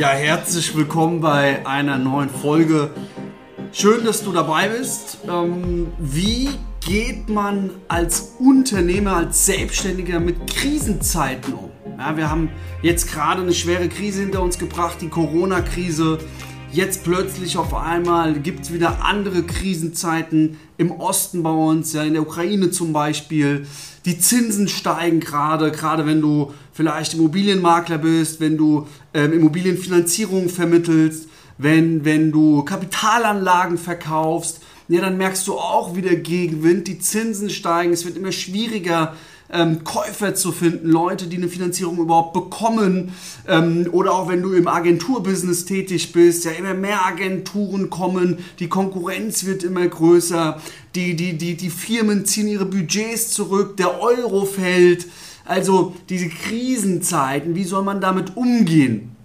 Ja, herzlich willkommen bei einer neuen Folge. Schön, dass du dabei bist. Ähm, wie geht man als Unternehmer, als Selbstständiger mit Krisenzeiten um? Ja, wir haben jetzt gerade eine schwere Krise hinter uns gebracht, die Corona-Krise. Jetzt plötzlich auf einmal gibt es wieder andere Krisenzeiten im Osten bei uns, ja, in der Ukraine zum Beispiel. Die Zinsen steigen gerade, gerade wenn du vielleicht Immobilienmakler bist, wenn du ähm, Immobilienfinanzierung vermittelst, wenn, wenn du Kapitalanlagen verkaufst. Ja, dann merkst du auch wieder Gegenwind, die Zinsen steigen, es wird immer schwieriger, ähm, Käufer zu finden, Leute, die eine Finanzierung überhaupt bekommen. Ähm, oder auch wenn du im Agenturbusiness tätig bist, ja immer mehr Agenturen kommen, die Konkurrenz wird immer größer, die, die, die, die Firmen ziehen ihre Budgets zurück, der Euro fällt. Also diese Krisenzeiten, wie soll man damit umgehen?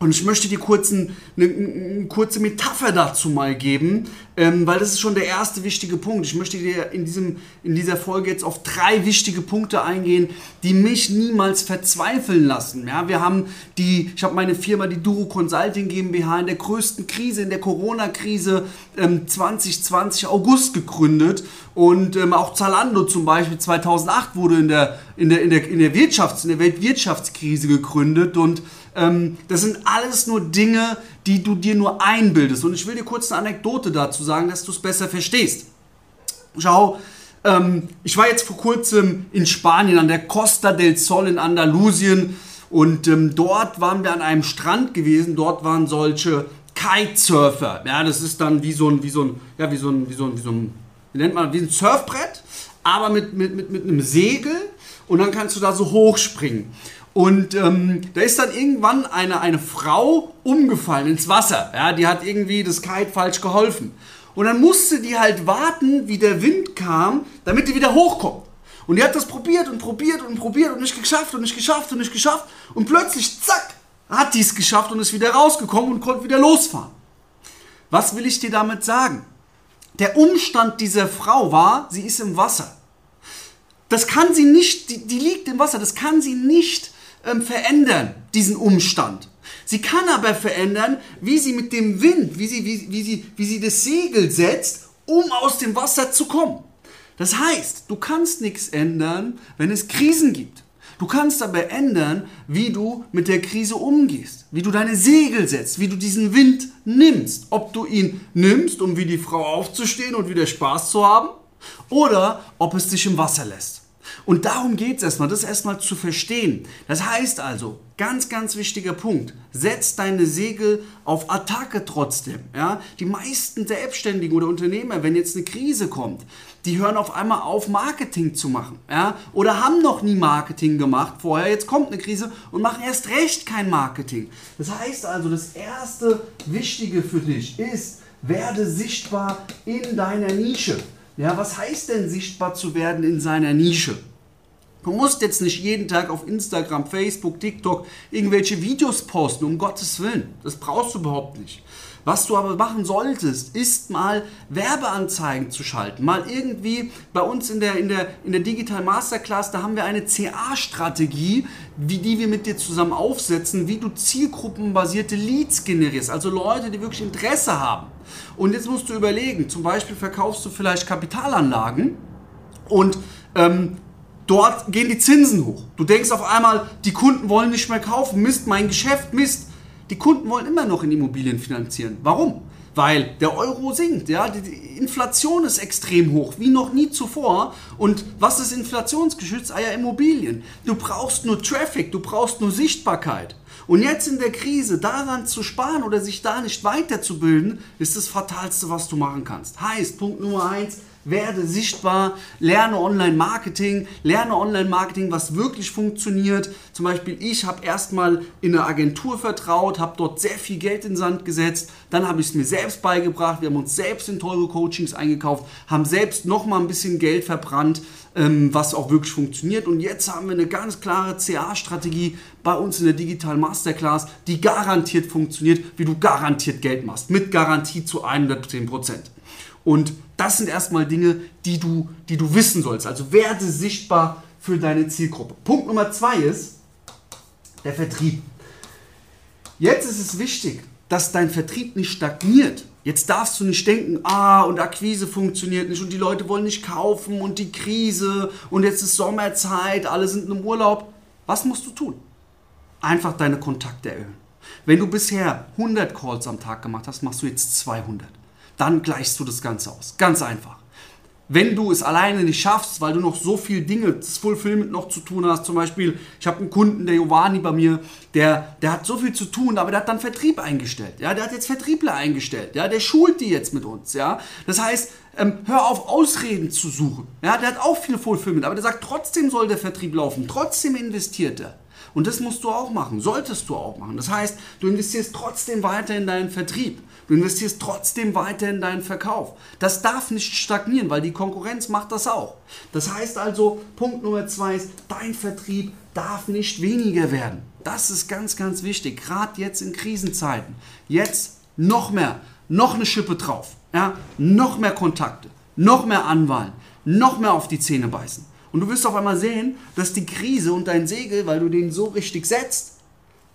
Und ich möchte dir kurz ein, eine, eine, kurze Metapher dazu mal geben, ähm, weil das ist schon der erste wichtige Punkt. Ich möchte dir in, diesem, in dieser Folge jetzt auf drei wichtige Punkte eingehen, die mich niemals verzweifeln lassen. Ja, wir haben die, ich habe meine Firma, die Duro Consulting GmbH, in der größten Krise, in der Corona-Krise ähm, 2020 August gegründet. Und ähm, auch Zalando zum Beispiel 2008 wurde in der, in der, in der, in der, Wirtschafts-, in der Weltwirtschaftskrise gegründet. Und das sind alles nur Dinge, die du dir nur einbildest. Und ich will dir kurz eine Anekdote dazu sagen, dass du es besser verstehst. Schau, ähm, ich war jetzt vor kurzem in Spanien an der Costa del Sol in Andalusien und ähm, dort waren wir an einem Strand gewesen. Dort waren solche Kitesurfer. Ja, das ist dann wie so ein, wie so ein, ja, wie so ein, wie so ein, wie so ein, wie nennt man, wie ein Surfbrett, aber mit, mit, mit, mit einem Segel und dann kannst du da so hochspringen. Und ähm, da ist dann irgendwann eine, eine Frau umgefallen ins Wasser. Ja, die hat irgendwie das Kite falsch geholfen. Und dann musste die halt warten, wie der Wind kam, damit die wieder hochkommt. Und die hat das probiert und probiert und probiert und nicht geschafft und nicht geschafft und nicht geschafft. Und plötzlich, zack, hat die es geschafft und ist wieder rausgekommen und konnte wieder losfahren. Was will ich dir damit sagen? Der Umstand dieser Frau war, sie ist im Wasser. Das kann sie nicht, die, die liegt im Wasser, das kann sie nicht ähm, verändern, diesen Umstand. Sie kann aber verändern, wie sie mit dem Wind, wie sie, wie, wie, sie, wie sie das Segel setzt, um aus dem Wasser zu kommen. Das heißt, du kannst nichts ändern, wenn es Krisen gibt. Du kannst aber ändern, wie du mit der Krise umgehst, wie du deine Segel setzt, wie du diesen Wind nimmst. Ob du ihn nimmst, um wie die Frau aufzustehen und wieder Spaß zu haben, oder ob es dich im Wasser lässt. Und darum geht es erstmal, das erstmal zu verstehen. Das heißt also, ganz, ganz wichtiger Punkt, setz deine Segel auf Attacke trotzdem. Ja? Die meisten Selbstständigen oder Unternehmer, wenn jetzt eine Krise kommt, die hören auf einmal auf, Marketing zu machen. Ja? Oder haben noch nie Marketing gemacht vorher, jetzt kommt eine Krise und machen erst recht kein Marketing. Das heißt also, das erste Wichtige für dich ist, werde sichtbar in deiner Nische. Ja, was heißt denn sichtbar zu werden in seiner Nische? Du musst jetzt nicht jeden Tag auf Instagram, Facebook, TikTok irgendwelche Videos posten, um Gottes Willen. Das brauchst du überhaupt nicht. Was du aber machen solltest, ist mal Werbeanzeigen zu schalten. Mal irgendwie bei uns in der, in der, in der Digital Masterclass, da haben wir eine CA-Strategie, wie die wir mit dir zusammen aufsetzen, wie du zielgruppenbasierte Leads generierst. Also Leute, die wirklich Interesse haben. Und jetzt musst du überlegen, zum Beispiel verkaufst du vielleicht Kapitalanlagen und ähm, dort gehen die Zinsen hoch. Du denkst auf einmal, die Kunden wollen nicht mehr kaufen. Mist, mein Geschäft, Mist. Die Kunden wollen immer noch in Immobilien finanzieren. Warum? Weil der Euro sinkt, ja, die Inflation ist extrem hoch, wie noch nie zuvor. Und was ist inflationsgeschützt? Ah ja, Immobilien. Du brauchst nur Traffic, du brauchst nur Sichtbarkeit. Und jetzt in der Krise daran zu sparen oder sich da nicht weiterzubilden, ist das Fatalste, was du machen kannst. Heißt, Punkt Nummer eins, werde sichtbar, lerne Online-Marketing, lerne Online-Marketing, was wirklich funktioniert. Zum Beispiel ich habe erstmal in eine Agentur vertraut, habe dort sehr viel Geld in den Sand gesetzt, dann habe ich es mir selbst beigebracht, wir haben uns selbst in teure Coachings eingekauft, haben selbst nochmal ein bisschen Geld verbrannt, ähm, was auch wirklich funktioniert und jetzt haben wir eine ganz klare CA-Strategie bei uns in der Digital Masterclass, die garantiert funktioniert, wie du garantiert Geld machst, mit Garantie zu 110%. Und das sind erstmal Dinge, die du, die du wissen sollst. Also werde sichtbar für deine Zielgruppe. Punkt Nummer zwei ist der Vertrieb. Jetzt ist es wichtig, dass dein Vertrieb nicht stagniert. Jetzt darfst du nicht denken, ah, und Akquise funktioniert nicht und die Leute wollen nicht kaufen und die Krise und jetzt ist Sommerzeit, alle sind im Urlaub. Was musst du tun? Einfach deine Kontakte erhöhen. Wenn du bisher 100 Calls am Tag gemacht hast, machst du jetzt 200. Dann gleichst du das Ganze aus. Ganz einfach wenn du es alleine nicht schaffst, weil du noch so viele Dinge, das Fulfillment noch zu tun hast, zum Beispiel, ich habe einen Kunden, der Giovanni bei mir, der, der hat so viel zu tun, aber der hat dann Vertrieb eingestellt, ja, der hat jetzt Vertriebler eingestellt, ja, der schult die jetzt mit uns, ja, das heißt, ähm, hör auf, Ausreden zu suchen, ja, der hat auch viel Fulfillment, aber der sagt, trotzdem soll der Vertrieb laufen, trotzdem investiert er. Und das musst du auch machen, solltest du auch machen. Das heißt, du investierst trotzdem weiter in deinen Vertrieb. Du investierst trotzdem weiter in deinen Verkauf. Das darf nicht stagnieren, weil die Konkurrenz macht das auch. Das heißt also, Punkt Nummer zwei ist, dein Vertrieb darf nicht weniger werden. Das ist ganz, ganz wichtig, gerade jetzt in Krisenzeiten. Jetzt noch mehr, noch eine Schippe drauf, ja? noch mehr Kontakte, noch mehr Anwahlen, noch mehr auf die Zähne beißen. Und du wirst auf einmal sehen, dass die Krise und dein Segel, weil du den so richtig setzt,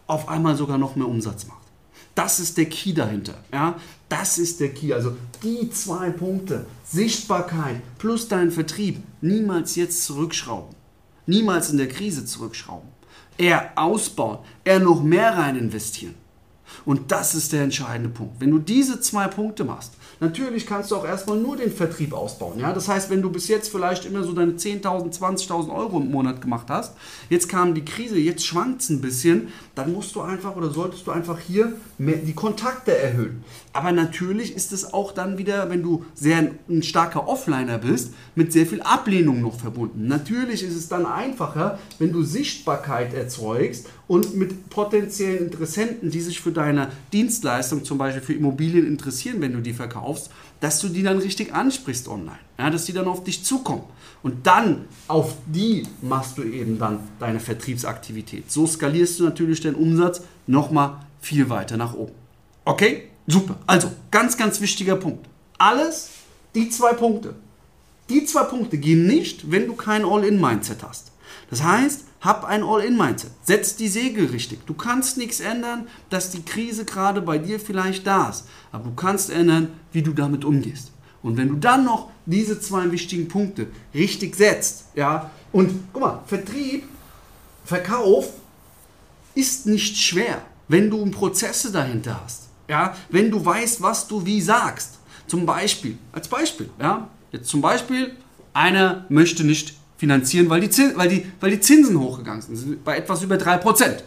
auf einmal sogar noch mehr Umsatz macht. Das ist der Key dahinter. Ja? Das ist der Key. Also die zwei Punkte, Sichtbarkeit plus dein Vertrieb, niemals jetzt zurückschrauben. Niemals in der Krise zurückschrauben. Eher ausbauen, eher noch mehr rein investieren. Und das ist der entscheidende Punkt. Wenn du diese zwei Punkte machst, Natürlich kannst du auch erstmal nur den Vertrieb ausbauen. Ja? Das heißt, wenn du bis jetzt vielleicht immer so deine 10.000, 20.000 Euro im Monat gemacht hast, jetzt kam die Krise, jetzt schwankt es ein bisschen, dann musst du einfach oder solltest du einfach hier die Kontakte erhöhen. Aber natürlich ist es auch dann wieder, wenn du sehr ein starker Offliner bist, mit sehr viel Ablehnung noch verbunden. Natürlich ist es dann einfacher, wenn du Sichtbarkeit erzeugst und mit potenziellen Interessenten, die sich für deine Dienstleistung, zum Beispiel für Immobilien interessieren, wenn du die verkaufst, dass du die dann richtig ansprichst online, ja, dass die dann auf dich zukommen. Und dann auf die machst du eben dann deine Vertriebsaktivität. So skalierst du natürlich deinen Umsatz nochmal viel weiter nach oben. Okay? Super. Also, ganz, ganz wichtiger Punkt. Alles, die zwei Punkte. Die zwei Punkte gehen nicht, wenn du kein All-In-Mindset hast. Das heißt, hab ein All-In-Mindset. Setz die Segel richtig. Du kannst nichts ändern, dass die Krise gerade bei dir vielleicht da ist. Aber du kannst ändern, wie du damit umgehst. Und wenn du dann noch diese zwei wichtigen Punkte richtig setzt, ja, und guck mal, Vertrieb, Verkauf ist nicht schwer, wenn du Prozesse dahinter hast. Ja, wenn du weißt, was du wie sagst. Zum Beispiel, als Beispiel, ja, jetzt zum Beispiel, einer möchte nicht finanzieren, weil die, Zinsen, weil die, weil die Zinsen hochgegangen sind, bei etwas über 3%.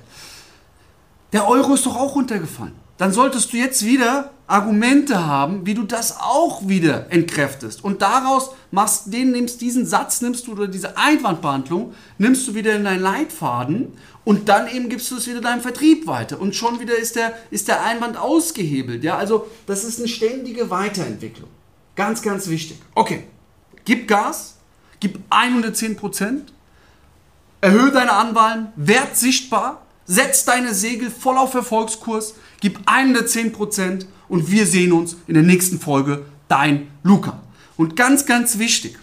Der Euro ist doch auch runtergefallen. Dann solltest du jetzt wieder Argumente haben, wie du das auch wieder entkräftest. Und daraus machst den nimmst diesen Satz, nimmst du oder diese Einwandbehandlung, nimmst du wieder in deinen Leitfaden und dann eben gibst du es wieder deinem Vertrieb weiter. Und schon wieder ist der, ist der Einwand ausgehebelt. Ja, also das ist eine ständige Weiterentwicklung. Ganz, ganz wichtig. Okay, gib Gas, gib 110 Prozent, erhöhe deine Anwahlen, werd sichtbar, setz deine Segel voll auf Erfolgskurs, gib 110 Prozent und wir sehen uns in der nächsten Folge. Dein Luca. Und ganz, ganz wichtig,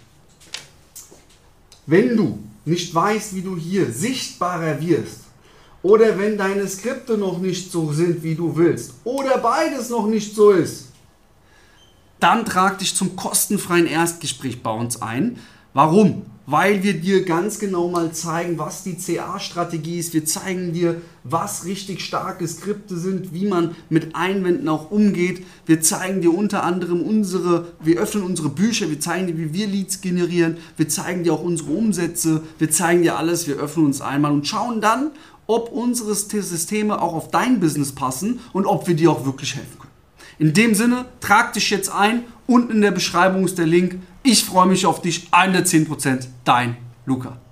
wenn du nicht weißt, wie du hier sichtbarer wirst, oder wenn deine Skripte noch nicht so sind, wie du willst, oder beides noch nicht so ist, dann trag dich zum kostenfreien Erstgespräch bei uns ein. Warum? Weil wir dir ganz genau mal zeigen, was die CA-Strategie ist. Wir zeigen dir, was richtig starke Skripte sind, wie man mit Einwänden auch umgeht. Wir zeigen dir unter anderem unsere, wir öffnen unsere Bücher, wir zeigen dir, wie wir Leads generieren, wir zeigen dir auch unsere Umsätze, wir zeigen dir alles, wir öffnen uns einmal und schauen dann, ob unsere Systeme auch auf dein Business passen und ob wir dir auch wirklich helfen können. In dem Sinne, trag dich jetzt ein. Unten in der Beschreibung ist der Link. Ich freue mich auf dich. 110%. Dein Luca.